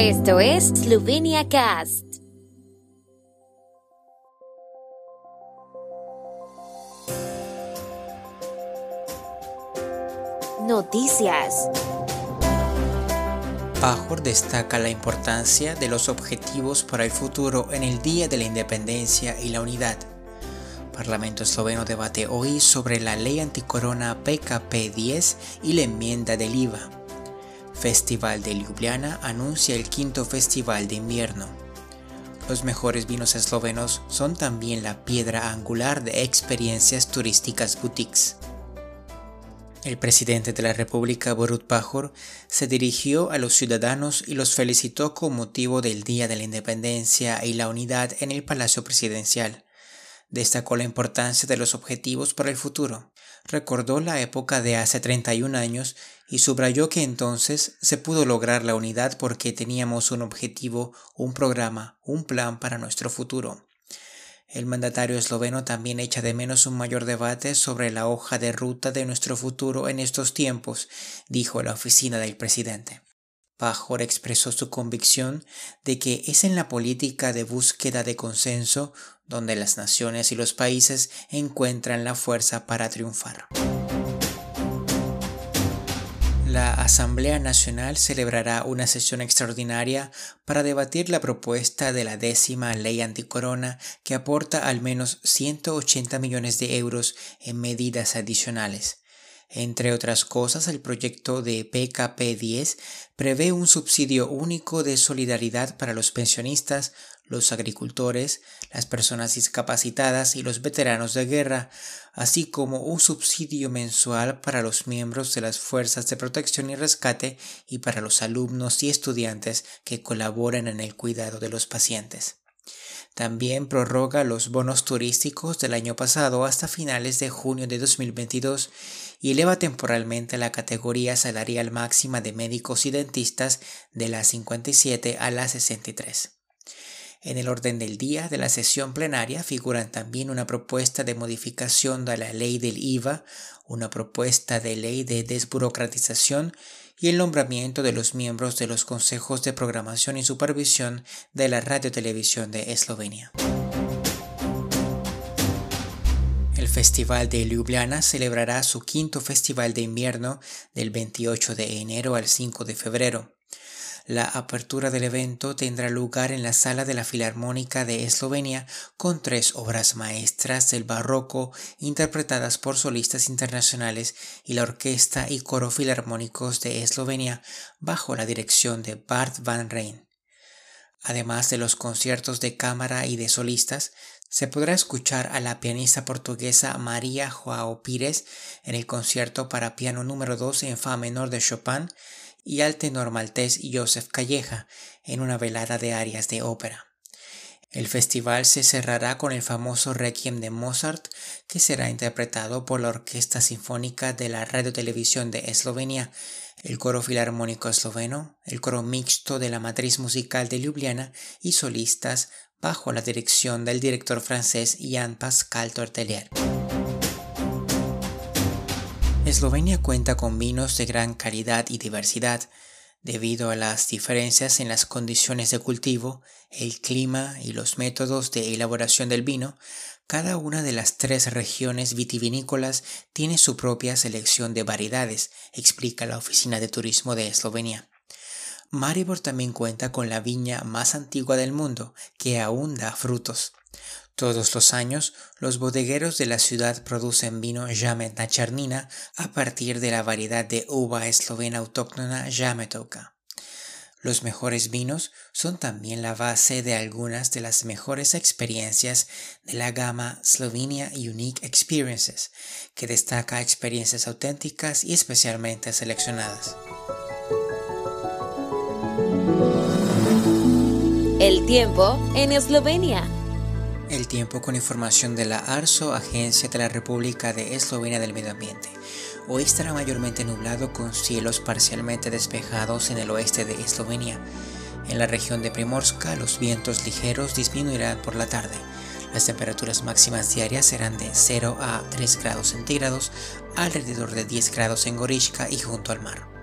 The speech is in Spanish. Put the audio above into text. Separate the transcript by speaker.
Speaker 1: Esto es Slovenia Cast. Noticias.
Speaker 2: Pajor destaca la importancia de los objetivos para el futuro en el Día de la Independencia y la Unidad. Parlamento esloveno debate hoy sobre la ley anticorona PKP 10 y la enmienda del IVA. Festival de Ljubljana anuncia el quinto festival de invierno. Los mejores vinos eslovenos son también la piedra angular de experiencias turísticas boutiques. El presidente de la República, Borut Pajor, se dirigió a los ciudadanos y los felicitó con motivo del Día de la Independencia y la Unidad en el Palacio Presidencial. Destacó la importancia de los objetivos para el futuro. Recordó la época de hace 31 años y subrayó que entonces se pudo lograr la unidad porque teníamos un objetivo, un programa, un plan para nuestro futuro. El mandatario esloveno también echa de menos un mayor debate sobre la hoja de ruta de nuestro futuro en estos tiempos, dijo la oficina del presidente. Pajor expresó su convicción de que es en la política de búsqueda de consenso donde las naciones y los países encuentran la fuerza para triunfar. La Asamblea Nacional celebrará una sesión extraordinaria para debatir la propuesta de la décima ley anticorona que aporta al menos 180 millones de euros en medidas adicionales. Entre otras cosas, el proyecto de PKP-10 prevé un subsidio único de solidaridad para los pensionistas, los agricultores, las personas discapacitadas y los veteranos de guerra, así como un subsidio mensual para los miembros de las fuerzas de protección y rescate y para los alumnos y estudiantes que colaboren en el cuidado de los pacientes. También prorroga los bonos turísticos del año pasado hasta finales de junio de 2022 y eleva temporalmente la categoría salarial máxima de médicos y dentistas de la 57 a la 63. En el orden del día de la sesión plenaria figuran también una propuesta de modificación de la ley del IVA, una propuesta de ley de desburocratización y el nombramiento de los miembros de los consejos de programación y supervisión de la radiotelevisión de Eslovenia. El Festival de Ljubljana celebrará su quinto festival de invierno del 28 de enero al 5 de febrero. La apertura del evento tendrá lugar en la sala de la Filarmónica de Eslovenia con tres obras maestras del barroco interpretadas por solistas internacionales y la Orquesta y Coro Filarmónicos de Eslovenia bajo la dirección de Bart van Rijn. Además de los conciertos de cámara y de solistas, se podrá escuchar a la pianista portuguesa María Joao Pires en el concierto para piano número 2 en fa menor de Chopin y al tenor maltés Joseph Calleja en una velada de arias de ópera. El festival se cerrará con el famoso Requiem de Mozart, que será interpretado por la Orquesta Sinfónica de la Radio-Televisión de Eslovenia, el Coro Filarmónico Esloveno, el Coro Mixto de la Matriz Musical de Ljubljana y solistas bajo la dirección del director francés Jan Pascal Tortelier. Eslovenia cuenta con vinos de gran calidad y diversidad, debido a las diferencias en las condiciones de cultivo, el clima y los métodos de elaboración del vino, cada una de las tres regiones vitivinícolas tiene su propia selección de variedades, explica la Oficina de Turismo de Eslovenia. Maribor también cuenta con la viña más antigua del mundo, que aún da frutos. Todos los años, los bodegueros de la ciudad producen vino Jamet Chernina a partir de la variedad de uva eslovena autóctona Jametoka. Los mejores vinos son también la base de algunas de las mejores experiencias de la gama Slovenia Unique Experiences, que destaca experiencias auténticas y especialmente seleccionadas.
Speaker 1: El tiempo en Eslovenia.
Speaker 2: El tiempo con información de la ARSO, Agencia de la República de Eslovenia del Medio Ambiente. Hoy estará mayormente nublado con cielos parcialmente despejados en el oeste de Eslovenia. En la región de Primorska los vientos ligeros disminuirán por la tarde. Las temperaturas máximas diarias serán de 0 a 3 grados centígrados, alrededor de 10 grados en Gorishka y junto al mar.